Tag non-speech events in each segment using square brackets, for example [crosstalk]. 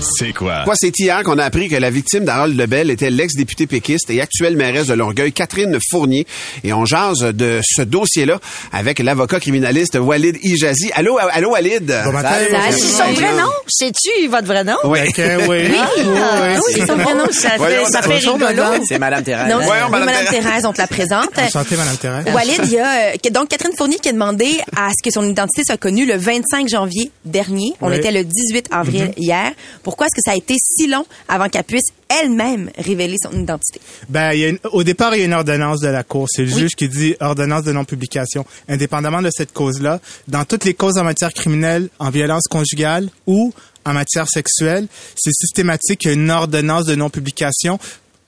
C'est quoi? Quoi, c'est hier qu'on a appris que la victime d'Harold Lebel était l'ex-députée péquiste et actuelle mairesse de Longueuil, Catherine Fournier. Et on jase de ce dossier-là avec l'avocat criminaliste Walid Ijazi. Allô, allô, Walid? Bon matin. C'est son vrai nom? Sais-tu votre vrai nom? Oui. Ok, oui. Ah, oui, c'est son vrai nom. Ça fait, ça fait rigolo. C'est Madame Thérèse. Non, Voyons, oui, Madame Madame Thérèse. Thérèse, on te la présente. Santé, Madame Thérèse? Walid, il y a euh, donc Catherine Fournier qui a demandé à ce que son identité soit connue le 25 janvier dernier. On Oui. était le 18 avril hier. Pourquoi est-ce que ça a été si long avant qu'elle puisse elle-même révéler son identité? Ben, il y a une- au départ, il y a une ordonnance de la Cour. C'est le juge qui dit ordonnance de non-publication. Indépendamment de cette cause-là, dans toutes les causes en matière criminelle, en violence conjugale ou en matière sexuelle, c'est systématique qu'il y a une ordonnance de non-publication.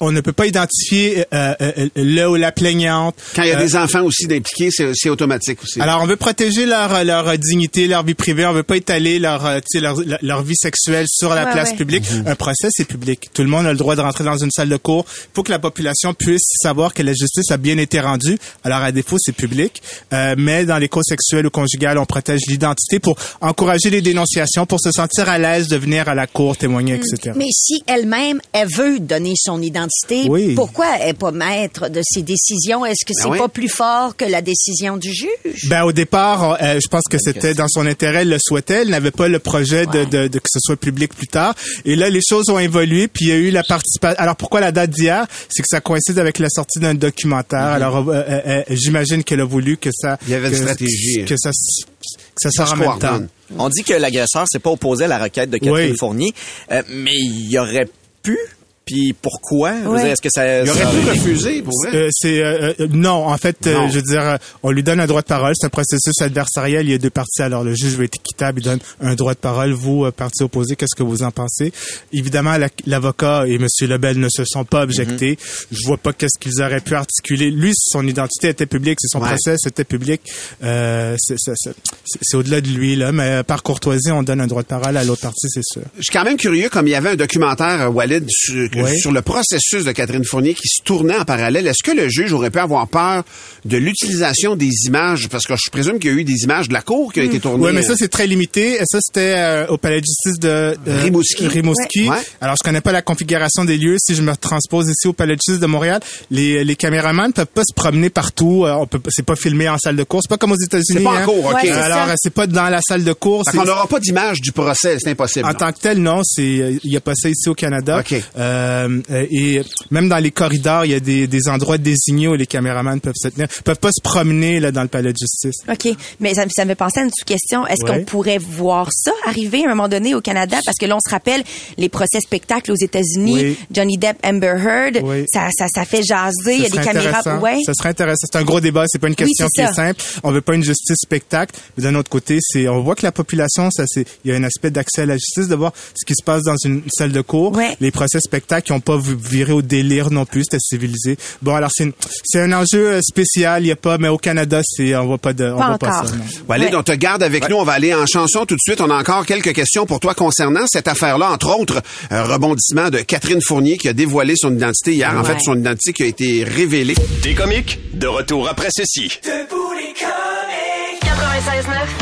On ne peut pas identifier euh, euh, le ou la plaignante. Quand il y a Euh, des enfants aussi d'impliqués, c'est automatique aussi. Alors, on veut protéger leur, leur dignité, leur vie privée. On veut pas étaler leur, euh, tu sais, leur, leur, leur vie sexuelle sur la Ouais, place ouais. publique. Un procès, c'est public. Tout le monde a le droit de rentrer dans une salle de cours. Faut que la population puisse savoir que la justice a bien été rendue. Alors, à défaut, c'est public. Euh, mais dans les causes sexuelles ou conjugales, on protège l'identité pour encourager les dénonciations, pour se sentir à l'aise de venir à la cour témoigner, etc. Mais si elle-même, elle veut donner son identité, Oui. pourquoi elle n'est pas maître de ses décisions? Est-ce que c'est oui. pas plus fort que la décision du juge? Ben au départ, euh, je pense que c'était dans son intérêt, elle le souhaitait, elle n'avait pas le projet de, de, de que ce soit public plus tard. Et là, les choses ont évolué, puis il y a eu la participation. Alors pourquoi la date d'hier? C'est que ça coïncide avec la sortie d'un documentaire. Alors euh, euh, euh, j'imagine qu'elle a voulu que ça, Il y avait une que, stratégie. que ça, que ça se en même temps. On dit que l'agresseur s'est pas opposé à la requête de Catherine Oui. Fournier, euh, mais il aurait pu. Puis pourquoi? Ouais. Est-ce que ça il ça aurait pu refuser, pour vrai. Euh, c'est euh, euh, non, en fait, euh, je veux dire, on lui donne un droit de parole. C'est un processus adversarial. Il y a deux parties. Alors le juge veut être équitable. Il donne un droit de parole. Vous, euh, partie opposée, qu'est-ce que vous en pensez? Évidemment, la- l'avocat et Monsieur Lebel ne se sont pas objectés. Mhm. Je vois pas qu'est-ce qu'ils auraient pu articuler. Lui, son identité était publique. C'est son Ouais. procès, c'était public. Euh, c'est c'est- c'est- c'est au-delà de lui là. Mais par courtoisie, on donne un droit de parole à l'autre partie, c'est sûr. Je suis quand même curieux, comme il y avait un documentaire, Walid, sur, Oui. sur le processus de Catherine Fournier qui se tournait en parallèle. Est-ce que le juge aurait pu avoir peur de l'utilisation des images? Parce que je présume qu'il y a eu des images de la cour qui ont été tournées. Oui, mais ça, c'est très limité. Et ça, c'était euh, au palais de justice de euh, Rimouski. Rimouski. Ouais. Alors, je connais pas la configuration des lieux. Si je me transpose ici au palais de justice de Montréal, les, les caméramans ne peuvent pas se promener partout. Euh, on peut, c'est pas filmé en salle de cours. C'est pas comme aux États-Unis. C'est pas en hein. cours, OK. Ouais, c'est Alors, ça. euh, c'est pas dans la salle de cours. Qu'on n'aura pas d'image du procès, c'est impossible. en non? tant que tel, non, c'est euh, il y a pas ça ici au Canada. OK. Euh, euh, et même dans les corridors, il y a des, des endroits désignés où les caméramans peuvent se tenir, peuvent pas se promener là dans le palais de justice. OK. Mais ça, ça me fait penser à une sous-question. Est-ce Ouais. qu'on pourrait voir ça arriver à un moment donné au Canada? Parce que là, on se rappelle les procès spectacles aux États-Unis. Oui. Johnny Depp, Amber Heard. Oui. Ça, ça, ça fait jaser. Il y a des caméras. Ouais. Ça serait intéressant. C'est un gros débat. C'est pas une question c'est qui est simple. On veut pas une justice spectacle. Mais d'un autre côté, c'est, on voit que la population, ça, c'est, il y a un aspect d'accès à la justice, de voir ce qui se passe dans une salle de cours. Ouais. Les procès spectacles qui ont pas viré au délire non plus. C'était civilisé. Bon, alors c'est, c'est un enjeu euh, spécial. Il y a pas, mais au Canada, c'est, on voit pas de, on Pas voit pas encore. ça. non. Walid, Ouais. on te garde avec nous. On va aller en chanson tout de suite. On a encore quelques questions pour toi concernant cette affaire-là. Entre autres, un rebondissement de Catherine Fournier qui a dévoilé son identité hier. En fait, son identité qui a été révélée. Des comiques, de retour après ceci. 96.9, c'est quoi?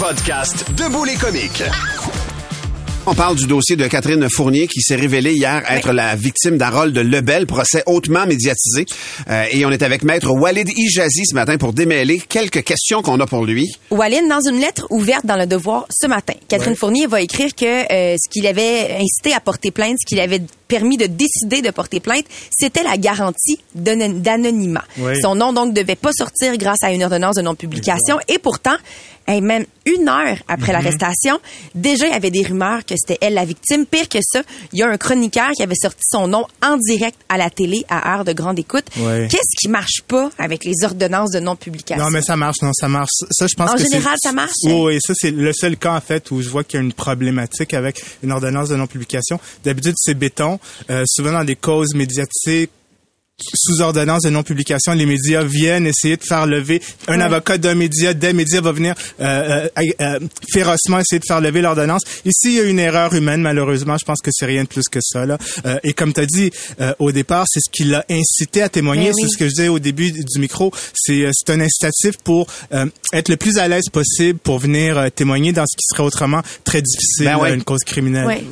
Podcast de les comiques. On parle du dossier de Catherine Fournier qui s'est révélée hier être la victime d'Harold Lebel, procès hautement médiatisé. Euh, et on est avec maître Walid Ijazi ce matin pour démêler quelques questions qu'on a pour lui. Walid, dans une lettre ouverte dans le Devoir ce matin, Catherine. Fournier va écrire que euh, ce qui l'avait incité à porter plainte, ce qui l'avait permis de décider de porter plainte, c'était la garantie d'an- d'anonymat. Oui. Son nom donc devait pas sortir grâce à une ordonnance de non-publication. Et pourtant, hey, même une heure après Mhm. l'arrestation, déjà il y avait des rumeurs que c'était elle la victime. Pire que ça, il y a un chroniqueur qui avait sorti son nom en direct à la télé à heure de grande écoute. Qu'est-ce qui marche pas avec les ordonnances de non-publication? Non, mais ça marche, non, ça marche. Ça, je pense En que général, ça marche? Oui, oui, ça, c'est le seul cas, en fait, où je vois qu'il y a une problématique avec une ordonnance de non-publication. D'habitude, c'est béton. Euh, souvent, dans des causes médiatiques, sous ordonnance de non-publication, les médias viennent essayer de faire lever un Ouais. avocat d'un média, des médias va venir euh, euh, euh, férocement essayer de faire lever l'ordonnance. Ici, il y a une erreur humaine, malheureusement. Je pense que c'est rien de plus que ça. Là. Euh, et comme tu as dit euh, au départ, c'est ce qui l'a incité à témoigner. Ben oui. C'est ce que je disais au début du micro. C'est euh, c'est un incitatif pour euh, être le plus à l'aise possible pour venir euh, témoigner dans ce qui serait autrement très difficile, Ben ouais. une cause criminelle. Ouais.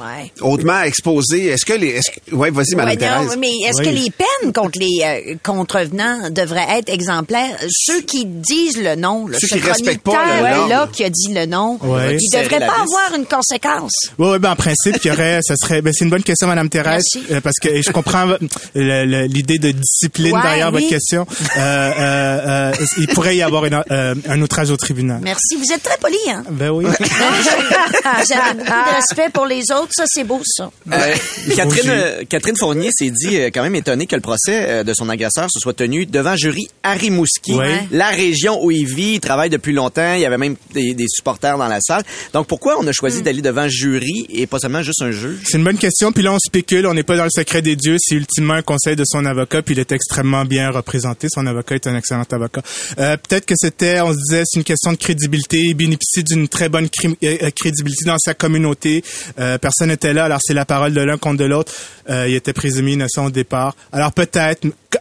Hautement exposé. Est-ce que les... Est-ce que... Ouais, vas-y, Madame Ouais, non, Thérèse. mais est-ce que les peines contre les euh, contrevenants devraient être exemplaires? Ceux qui disent le nom, là, Ceux ce qui respectent pas le nom. là qui a dit le nom, Ouais. il Serrer devrait pas avoir une conséquence. Oui, ouais, ben en principe, il y aurait, ça serait, ben c'est une bonne question, Madame Thérèse, euh, parce que je comprends le- l'idée de discipline Ouais, derrière oui. votre question. Euh, euh, euh, il pourrait y avoir une- euh, un outrage au tribunal. Merci. Vous êtes très poli, hein? Ben oui. [laughs] Avez beaucoup de respect pour les autres. Ça, c'est beau, ça. Euh, Catherine, euh, Catherine Fournier s'est dit euh, quand même étonnée que le procès euh, de son agresseur se soit tenu devant jury à Rimouski, Ouais. la région où il vit. Il travaille depuis longtemps. Il y avait même des, des supporters dans la salle. Donc pourquoi on a choisi d'aller devant jury et pas seulement juste un juge? C'est une bonne question. Puis là, on spécule. On n'est pas dans le secret des dieux. C'est ultimement un conseil de son avocat. Puis il est extrêmement bien représenté. Son avocat est un excellent avocat. Euh, Peut-être que c'était, on se disait, c'est une question de crédibilité. Il bénéficie d'une très bonne euh, crédibilité dans sa communauté. Euh, personne n'était là. Alors c'est la parole de l'un contre de l'autre. Euh, il était présumé innocent au départ. Alors peut-être.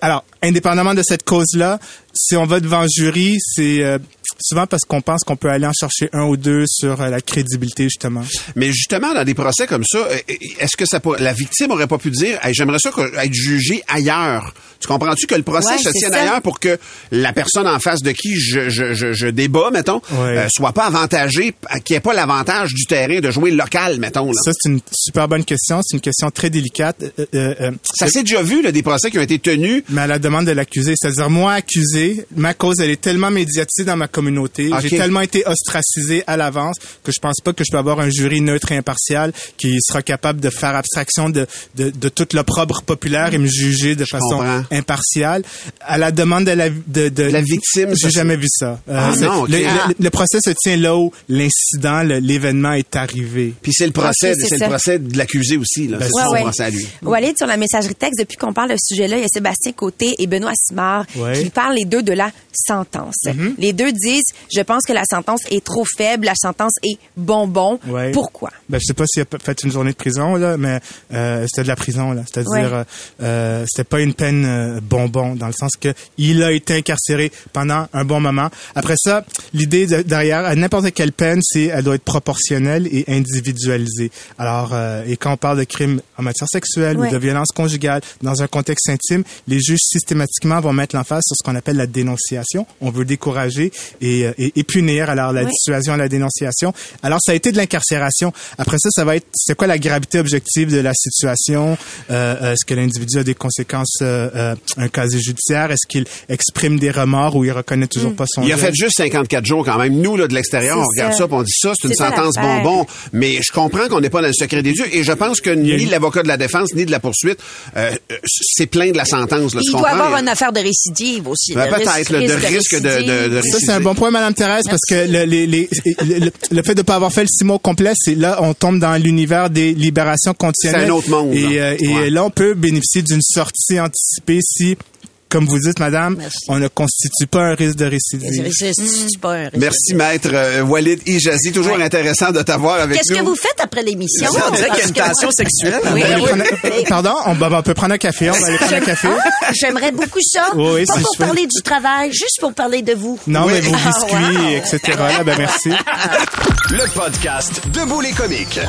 Alors, indépendamment de cette cause-là, si on va devant le jury, c'est euh, souvent parce qu'on pense qu'on peut aller en chercher un ou deux sur euh, la crédibilité justement. Mais justement, dans des procès comme ça, euh, est-ce que ça pourrait- la victime aurait pas pu dire, Hey, j'aimerais ça être jugé ailleurs. Tu comprends-tu que le procès Ouais, se tienne ça. ailleurs pour que la personne en face de qui je, je, je, je débat, mettons, Ouais. euh, soit pas avantagée, qu'il n'y ait pas l'avantage du terrain de jouer local, mettons. Là? Ça, c'est une super bonne question. C'est une question très délicate. Euh, euh, euh, Ça s'est déjà vu, là, des procès qui ont été tenus. Mais à la demande de l'accusé. C'est-à-dire, moi, accusé, ma cause, elle est tellement médiatisée dans ma communauté. J'ai tellement été ostracisé à l'avance que je pense pas que je peux avoir un jury neutre et impartial qui sera capable de faire abstraction de, de, de toute l'opprobre populaire et me juger de façon comprends. impartiale. À la demande de la, de, de La victime, J'ai jamais vu ça. Euh, Ah non, le, Ah. le- le procès se tient là où l'incident, l'événement est arrivé. Puis c'est le procès, c'est le procès de l'accusé aussi. Là. Ben, c'est Ouais, son ouais. procès à lui. Walid, sur la messagerie texte, depuis qu'on parle de ce sujet-là, il y a Sébastien Côté et Benoît Simard Ouais. qui parlent les deux de la sentence. Mhm. Les deux disent, je pense que la sentence est trop faible, la sentence est bonbon. Ouais. Pourquoi? Ben, je sais pas s'il a fait une journée de prison, là, mais euh, c'était de la prison, là. C'est-à-dire, Ouais. euh, euh, c'était pas une peine euh, bonbon, dans le sens que il a été incarcéré pendant un bon moment. Après ça, l'idée de- derrière, à n'importe quelle peine, c'est elle doit être proportionnelle et individualisée. Alors, euh, et quand on parle de crimes en matière sexuelle Ouais. ou de violence conjugale dans un contexte intime, les juges systématiquement vont mettre l'emphase sur ce qu'on appelle la dénonciation. On veut décourager et, euh, et, et punir. Alors, la Ouais. dissuasion à la dénonciation. Alors, ça a été de l'incarcération. Après ça, ça va être, c'est quoi la gravité objective de la situation? Euh, euh, est-ce que l'individu a des conséquences, euh, euh, un casier judiciaire? Est-ce qu'il exprime des remords ou il reconnaît toujours pas son Il a fait juste 54 jours quand même. Nous, là, de l'extérieur, on regarde ça. ça, on dit ça, c'est une sentence bonbon. Mais je comprends qu'on n'est pas dans le secret des dieux. Et je pense que ni l'avocat de la défense, ni de la poursuite, euh, c'est plein de la sentence. Là, Il doit avoir une affaire de récidive aussi. Ben, le peut-être, là, de risque de- de- de récidive. Ça, c'est un bon point, Madame Thérèse, parce que le, les- les- le, le fait de pas avoir fait le six mois complet, c'est là, on tombe dans l'univers des libérations conditionnelles. C'est un autre monde, Et, euh, et Ouais. là, on peut bénéficier d'une sortie anticipée si comme vous dites, madame, on ne constitue pas un risque de récidive. C'est pas un risque. Merci, maître euh, Walid Ijazi. Toujours intéressant de t'avoir avec Qu'est-ce nous. que vous faites après l'émission? On dirait qu'il y a une tension sexuelle. Oui, On va aller oui. prendre un- Pardon, on, bah, bah, on peut prendre un café. On va aller prendre un café. Ah, [laughs] J'aimerais beaucoup ça. Oui, pas pour parler du travail, juste pour parler de vous. Non, mais vos Ah, biscuits, wow. etc. Là, ben merci. [laughs] Le podcast Debout les comiques.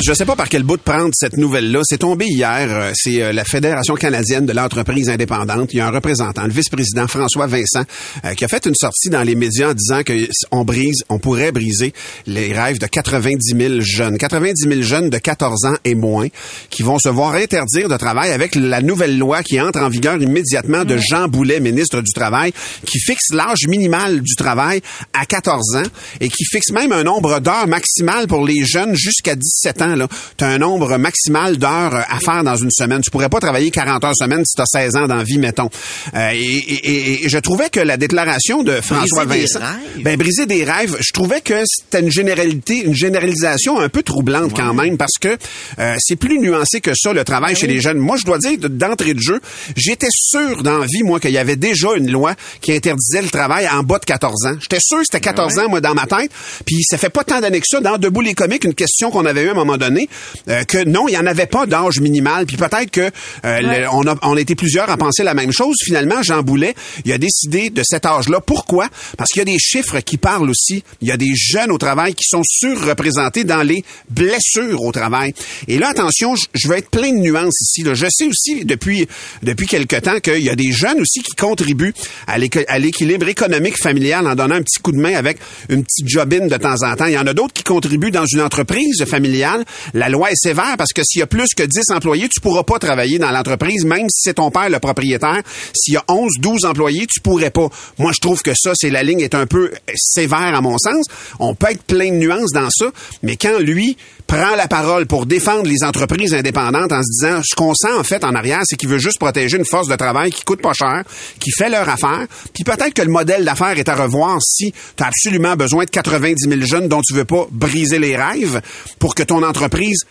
Je sais pas par quel bout de prendre cette nouvelle-là. C'est tombé hier. Euh, C'est euh, la Fédération canadienne de l'entreprise indépendante. Il y a un représentant, le vice-président François Vincent, euh, qui a fait une sortie dans les médias en disant que s- on brise, on pourrait briser les rêves de 90 000 jeunes. 90 000 jeunes de 14 ans et moins qui vont se voir interdire de travail avec la nouvelle loi qui entre en vigueur immédiatement de Jean Boulet, ministre du Travail, qui fixe l'âge minimal du travail à 14 ans et qui fixe même un nombre d'heures maximales pour les jeunes jusqu'à 17 ans. Tu as un nombre maximal d'heures euh, à faire dans une semaine. Tu pourrais pas travailler 40 heures semaine si tu as 16 ans dans vie, mettons. Euh, et, et- et- je trouvais que la déclaration de François Vincent... Ben, briser des rêves, je trouvais que c'était une généralité, une généralisation un peu troublante quand même parce que euh, c'est plus nuancé que ça le travail chez les jeunes. Moi, je dois dire de- d'entrée de jeu, j'étais sûr dans la vie moi qu'il y avait déjà une loi qui interdisait le travail en bas de 14 ans. J'étais sûr que c'était 14 ans moi dans ma tête. Puis ça fait pas tant d'années que ça dans debout les comiques une question qu'on avait eu à un moment donné euh, que non, il y en avait pas d'âge minimal. Puis peut-être que euh, le- on a on a été plusieurs à penser la même chose. Finalement, Jean Boulet, il a décidé de cet âge-là. Pourquoi? Parce qu'il y a des chiffres qui parlent aussi. Il y a des jeunes au travail qui sont surreprésentés dans les blessures au travail. Et là, attention, je- vais être plein de nuances ici. là. Je sais aussi depuis depuis quelque temps qu'il y a des jeunes aussi qui contribuent à l'équilibre économique familial en donnant un petit coup de main avec une petite jobine de temps en temps. Il y en a d'autres qui contribuent dans une entreprise familiale. La loi est sévère parce que s'il y a plus que 10 employés, tu pourras pas travailler dans l'entreprise, même si c'est ton père le propriétaire. S'il y a 11, 12 employés, tu pourrais pas. Moi, je trouve que ça, c'est la ligne est un peu sévère à mon sens. On peut être plein de nuances dans ça, mais quand lui prend la parole pour défendre les entreprises indépendantes en se disant ce qu'on sent en fait en arrière, c'est qu'il veut juste protéger une force de travail qui coûte pas cher, qui fait leur affaire, puis peut-être que le modèle d'affaires est à revoir si tu absolument besoin de 90 000 jeunes dont tu veux pas briser les rêves pour que ton entreprise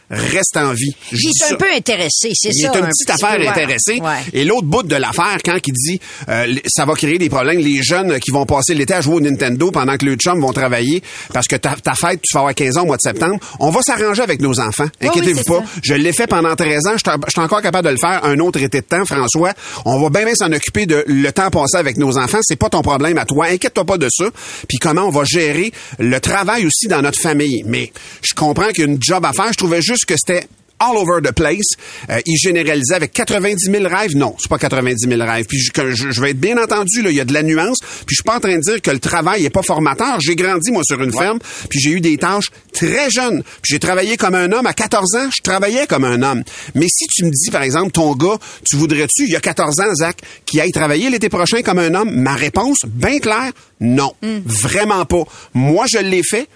reste en vie. Dis suis un peu intéressé, c'est Il ça. est une un petite petit affaire intéressée. Ouais. Et l'autre bout de l'affaire, quand il dit euh, ça va créer des problèmes, les jeunes qui vont passer l'été à jouer au Nintendo pendant que le chum vont travailler parce que ta, fête, tu vas avoir 15 ans au mois de septembre, on va s'arranger avec nos enfants. Inquiétez-vous pas. Je l'ai fait pendant 13 ans. Je suis- je suis encore capable de le faire un autre été de temps, François. On va bien bien s'en occuper de le temps passé avec nos enfants. C'est pas ton problème à toi. Inquiète-toi pas de ça. Puis comment on va gérer le travail aussi dans notre famille. Mais je comprends qu'il y a une job à Je trouvais juste que c'était all over the place. Euh, il généralisait avec 90 000 rêves. Non, c'est pas 90 000 rêves. Puis je, je, je vais être bien entendu, là, il y a de la nuance. Puis je suis pas en train de dire que le travail est pas formateur. J'ai grandi, moi, sur une ferme, puis j'ai eu des tâches très jeunes. Puis j'ai travaillé comme un homme. À 14 ans, je travaillais comme un homme. Mais si tu me dis, par exemple, ton gars, tu voudrais-tu, il y a 14 ans, Zach, qui aille travailler l'été prochain comme un homme? Ma réponse, bien claire, non. Vraiment pas. Moi, je l'ai fait.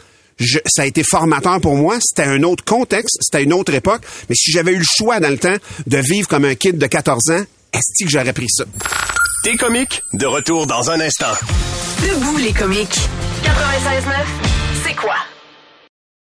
Je- ça a été formateur pour moi. C'était un autre contexte, c'était une autre époque. Mais si j'avais eu le choix dans le temps de vivre comme un kid de 14 ans, est-ce que j'aurais pris ça? T'es comique, de retour dans un instant. Debout les comiques. 96.9, c'est quoi?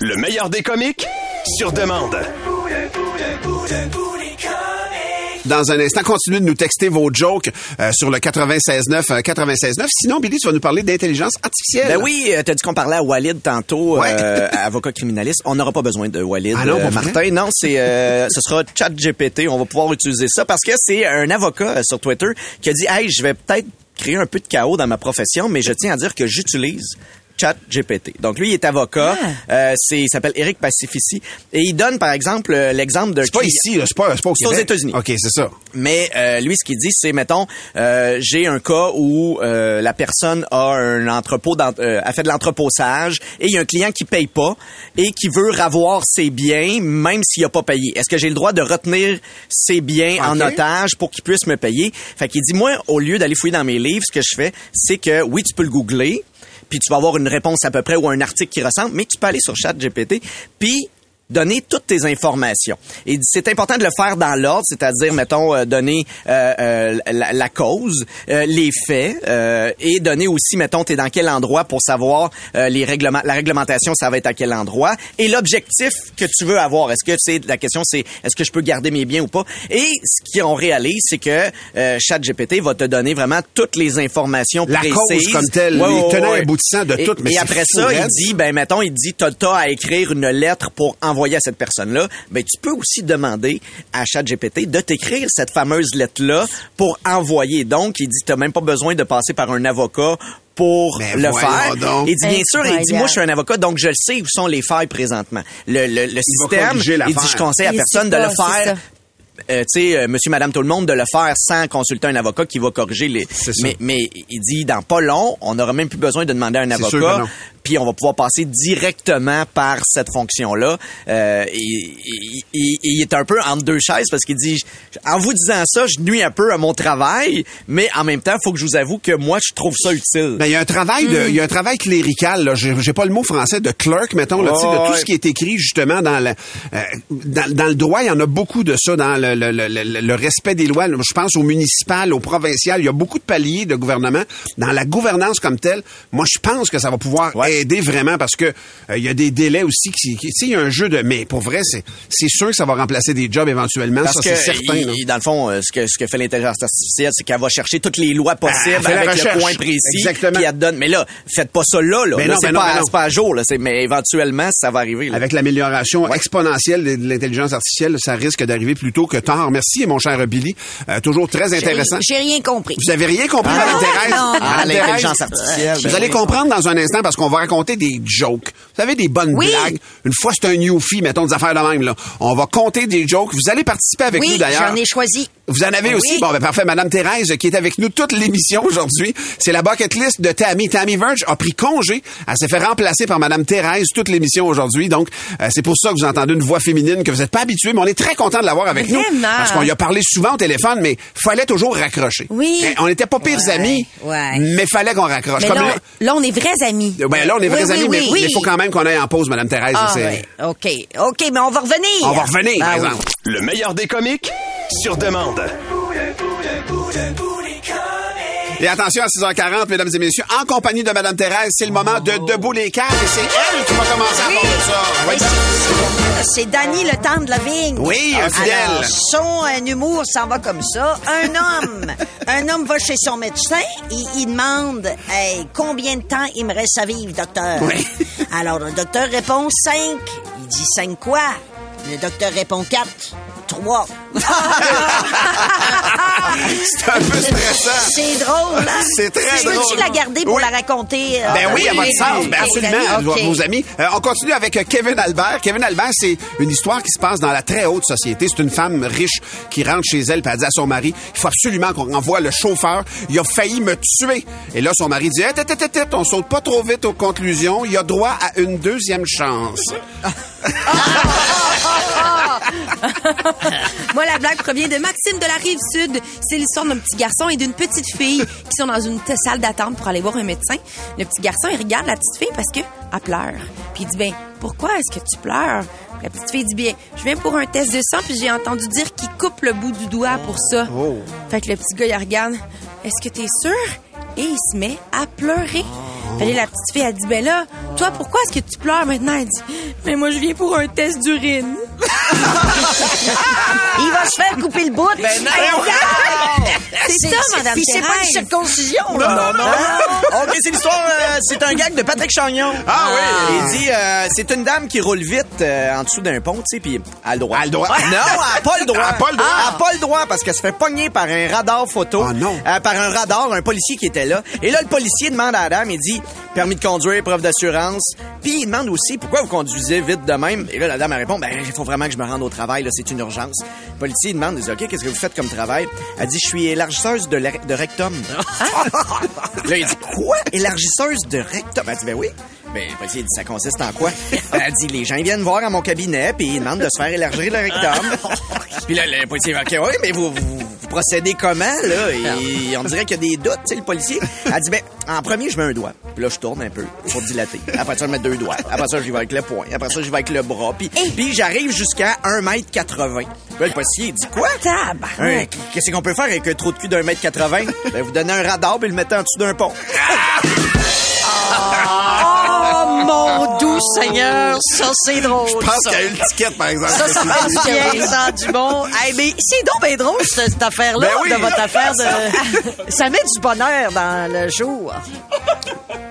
Le meilleur des comiques, sur demande. Dans un instant, continuez de nous texter vos jokes euh, sur le 96.9 euh, 96.9. Sinon, Billy, tu vas nous parler d'intelligence artificielle. Ben oui, euh, t'as dit qu'on parlait à Walid tantôt, Ouais. euh, avocat criminaliste. On n'aura pas besoin de Walid, Ah non, euh? Martin. Non, c'est, euh, ce sera ChatGPT. On va pouvoir utiliser ça parce que c'est un avocat euh, sur Twitter qui a dit, hey, je vais peut-être créer un peu de chaos dans ma profession, mais je tiens à dire que j'utilise ChatGPT. Donc lui, il est avocat. Ah. Euh, c'est, il s'appelle Eric Pacifici. Et il donne, par exemple, euh, l'exemple de... C'est pas ici, là, c'est pas, c'est pas au C'est aux. États-Unis. OK, c'est ça. Mais euh, lui, ce qu'il dit, c'est, mettons, euh, j'ai un cas où euh, la personne a un entrepôt, euh, a fait de l'entreposage et il y a un client qui paye pas et qui veut ravoir ses biens même s'il a pas payé. Est-ce que j'ai le droit de retenir ses biens en otage pour qu'il puisse me payer? Fait qu'il dit, moi, au lieu d'aller fouiller dans mes livres, ce que je fais, c'est que, oui, tu peux le googler, puis tu vas avoir une réponse à peu près ou un article qui ressemble, mais tu peux aller sur ChatGPT, puis donner toutes tes informations. Et c'est important de le faire dans l'ordre, c'est-à-dire, mettons, euh, donner euh, euh, la, la cause, euh, les faits, euh, et donner aussi, mettons, t'es dans quel endroit pour savoir euh, les règlements, la réglementation, ça va être à quel endroit, et l'objectif que tu veux avoir. Est-ce que c'est la question, c'est est-ce que je peux garder mes biens ou pas? Et ce qu'on réalise, c'est que euh, ChatGPT va te donner vraiment toutes les informations La précises. cause comme telle, Ouais, les tenants ouais. aboutissants de Et- tout, mais Et après ça, il dit, ben mettons, il dit, t'as à écrire une lettre pour envoyer à cette personne-là. Ben tu peux aussi demander à ChatGPT de t'écrire cette fameuse lettre-là pour envoyer. Donc, il dit, t'as même pas besoin de passer par un avocat pour Ben le faire. donc. Il dit bien sûr, il dit moi je suis un avocat donc je le sais où sont les failles présentement. Le, le, le système, il dit je conseille à Il personne de le faire euh, tu sais, euh, monsieur, madame, tout le monde, de le faire sans consulter un avocat qui va corriger les. Mais, mais il dit, dans pas long, on n'aura même plus besoin de demander à un avocat. Puis on va pouvoir passer directement par cette fonction-là. Euh, et, et- et- et il est un peu entre deux chaises parce qu'il dit, en vous disant ça, je nuis un peu à mon travail, mais en même temps, il faut que je vous avoue que moi, je trouve ça utile. Ben, il y a un travail Hmm. de, il y a un travail clérical, là. J'ai, j'ai pas le mot français de clerk, mettons, là, tu sais, de tout Ouais. ce qui est écrit, justement, dans le, euh, dans, dans le droit, il y en a beaucoup de ça, dans le, le, le, le- le respect des lois. Je pense au municipal, au provincial. Il y a beaucoup de paliers de gouvernement. Dans la gouvernance comme telle, moi, je pense que ça va pouvoir aider vraiment parce que euh, il y a des délais aussi qui, qui- tu sais, il y a un jeu de, mais pour vrai, c'est, c'est sûr que ça va remplacer des jobs éventuellement. Parce ça, que, c'est certain, il- dans le fond, euh, ce que, ce que fait l'intelligence artificielle, c'est qu'elle va chercher toutes les lois possibles Ah, fait la avec le point précis. Exactement. Elle donne. Mais là, faites pas ça là, là. Ben Là, non, c'est non, pas, non. c'est pas à jour, là. C'est- Mais éventuellement, ça va arriver. là. Avec l'amélioration exponentielle de de l'intelligence artificielle, ça risque d'arriver plus tôt que tard. Merci, mon cher Billy. Euh, toujours très intéressant. J'ai rien compris. Vous avez rien compris, Ah, Madame Thérèse? Ah, l'intelligence artificielle, Vous ben allez oui. comprendre dans un instant parce qu'on va raconter des jokes. Vous savez, des bonnes Oui. blagues. Une fois, c'est un newfie, mettons des affaires de même, là. On va compter des jokes. Vous allez participer avec nous, d'ailleurs. j'en ai choisi. Vous en avez aussi? Bon, ben parfait. Madame Thérèse, qui est avec nous toute l'émission aujourd'hui. C'est la bucket list de Tammy. Tammy Verge a pris congé. Elle s'est fait remplacer par Madame Thérèse toute l'émission aujourd'hui. Donc, euh, c'est pour ça que vous entendez une voix féminine que vous n'êtes pas habitué, mais on est très content de l'avoir avec nous. Vraiment? Parce qu'on y a parlé souvent au téléphone, mais fallait toujours raccrocher. Oui. Eh, On n'était pas pires Ouais, amis, ouais. mais fallait qu'on raccroche. Mais Comme là, là, on- là, on est vrais amis. ben là, on est vrais oui, amis, mais oui. il faut quand même qu'on aille en pause, Madame Thérèse. Ah. OK. OK, mais on va revenir. On va revenir, Ah, par oui. exemple. Le meilleur des comiques? Sur demande. Et attention à 6h40, mesdames et messieurs, en compagnie de Madame Thérèse, c'est le moment de Debout les câbles et c'est elle qui va commencer à Oui. parler de ça. Oui, c'est- C'est Danny le temps de la vigne. Oui, un fidèle. Alors, son un humour s'en va comme ça. Un homme, [laughs] un homme va chez son médecin et il demande Hey, combien de temps il me reste à vivre, docteur? Oui. Alors, le docteur répond 5. Il dit 5 quoi? Le docteur répond 4. 3. [laughs] C'est un peu stressant. C'est drôle, hein? C'est très Je drôle. Peux-tu la garder pour Oui. la raconter? euh, Ben oui, à votre sens. Ben absolument, amis? à OK. vos amis. Euh, on continue avec euh, Kevin Albert. Kevin Albert, c'est une histoire qui se passe dans la très haute société. C'est une femme riche qui rentre chez elle et elle dit à son mari, il faut absolument qu'on envoie le chauffeur. Il a failli me tuer. Et là, son mari dit, Hey, tête, tête, tête, on saute pas trop vite aux conclusions. Il a droit à une deuxième chance. [laughs] [laughs] Moi, la blague provient de Maxime de la Rive-Sud. C'est l'histoire d'un petit garçon et d'une petite fille qui sont dans une salle d'attente pour aller voir un médecin. Le petit garçon, il regarde la petite fille parce que elle pleure. Puis il dit, ben, pourquoi est-ce que tu pleures? La petite fille dit, bien, je viens pour un test de sang, puis j'ai entendu dire qu'il coupe le bout du doigt pour ça. Fait que le petit gars, il regarde, est-ce que t'es sûr? Et il se met à pleurer. Fait que la petite fille, elle dit, ben là, toi, pourquoi est-ce que tu pleures maintenant? Elle dit, mais moi, je viens pour un test d'urine. [laughs] Il va se faire couper le bout. Ben non. C'est ça, Madame Puis c'est pas une circoncision, là. Non, non, non. OK, c'est l'histoire. euh, c'est un gag de Patrick Chagnon. Ah oui. Il dit euh, c'est une dame qui roule vite euh, en dessous d'un pont, tu sais, puis elle a le droit. Elle a le droit. Non, elle a pas le droit. Elle [laughs] a pas le droit. Elle a pas le droit parce qu'elle se fait pogner par un radar photo. Ah non. Euh, par un radar, un policier qui était là. Et là, le policier demande à la dame, il dit permis de conduire, preuve d'assurance. Puis il demande aussi pourquoi vous conduisez vite de même. Et là, la dame elle répond ben il faut vraiment que je me rende au travail, là, c'est une urgence. Le policier demande, il dit OK, qu'est-ce que vous faites comme travail? Elle dit je suis élargisseuse de, de rectum. [laughs] là, il dit quoi? Élargisseuse de rectum? Elle dit ben oui. Ben, le policier dit, ça consiste en quoi? [laughs] Elle dit, les gens ils viennent voir à mon cabinet, puis ils demandent de se faire élargir le rectum. [laughs] puis là, le policier va, OK, oui, mais vous, vous, vous procédez comment, là? Et on dirait qu'il y a des doutes, tu sais, le policier. Elle dit, ben, en premier, je mets un doigt. Puis là, je tourne un peu pour dilater. Après ça, je mets deux doigts. Après ça, j'y vais avec le poing. Après ça, j'y vais avec le bras. Puis, puis j'arrive jusqu'à 1m80. Puis là, le policier, il dit, quoi? Un- Qu'est-ce qu'on peut faire avec un trou de cul d'un mètre 80? Ben, vous donnez un radar, puis le mettez en dessous d'un pont. [laughs] Seigneur, ça, c'est drôle. Je pense qu'il y a eu le ticket, par exemple. Ça, ça fait du bien, ça, du bon. Hey, mais c'est donc bien drôle, cette, cette affaire-là, Ben oui. de votre affaire de... ça met du bonheur dans le jour.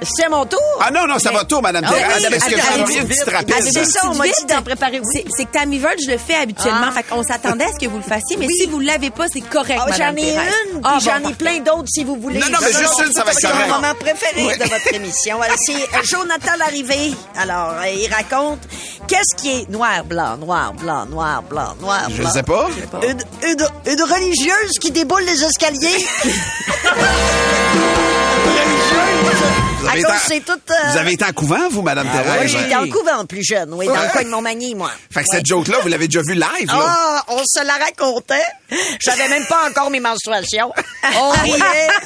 C'est mon tour? Ah non, non, ça va tout, Madame Ah oui, Thérèse. Est-ce que auriez une petite rapide? c'est ça, on m'a dit d'en préparer, oui. C'est- C'est que Tammy Verge, je le fais habituellement. Ah. Fait qu'on s'attendait à ce que vous le fassiez, mais si vous l'avez pas, c'est correct, Ah, j'en ai Thérèse. une, puis j'en ai plein d'autres si vous voulez. Non, non, mais juste une, ça va être C'est correct. mon moment préféré de votre émission. Alors, C'est euh, Jonathan Larrivée. Alors, euh, il raconte qu'est-ce qui est noir, blanc, noir, blanc, noir, blanc, noir, Je blanc. sais pas. Une, une- une religieuse qui déboule les escaliers. [laughs] Vous À avez, cause, été, c'est tout... euh, vous avez été en couvent, vous, Madame Oui, Thérèse? j'ai été en couvent plus jeune, oui, dans le coin de Montmagny, moi. Fait que cette joke-là, vous l'avez déjà vue live, là? Ah, on se la racontait. J'avais même pas encore mes menstruations. On riait,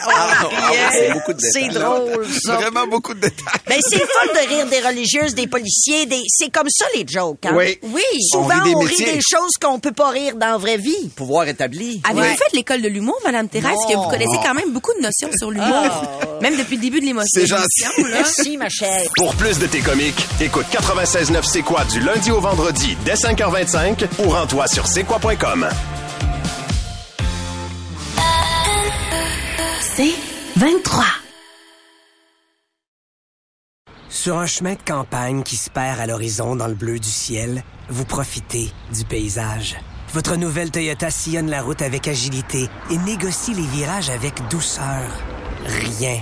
on Ah, riait. c'est beaucoup de C'est détails. drôle, ça. Vraiment beaucoup de détails. Ben, c'est fun de rire des religieuses, des policiers, des... c'est comme ça les jokes. Hein? Oui. Oui. On Souvent, rit des on rit des choses qu'on peut pas rire dans la vraie vie. Pouvoir établi. Avez-vous Ouais. fait l'école de l'humour, Madame Thérèse? Non. que vous connaissez quand même beaucoup de notions sur l'humour? Même depuis le début de l'émotion. C'est gentil. L'émission, là. Merci, ma chère. Pour plus de tes comiques, écoute 96.9 C'est quoi du lundi au vendredi dès 5h25 ou rends-toi sur c'est quoi.com. C'est 23. Sur un chemin de campagne qui se perd à l'horizon dans le bleu du ciel, vous profitez du paysage. Votre nouvelle Toyota sillonne la route avec agilité et négocie les virages avec douceur. Rien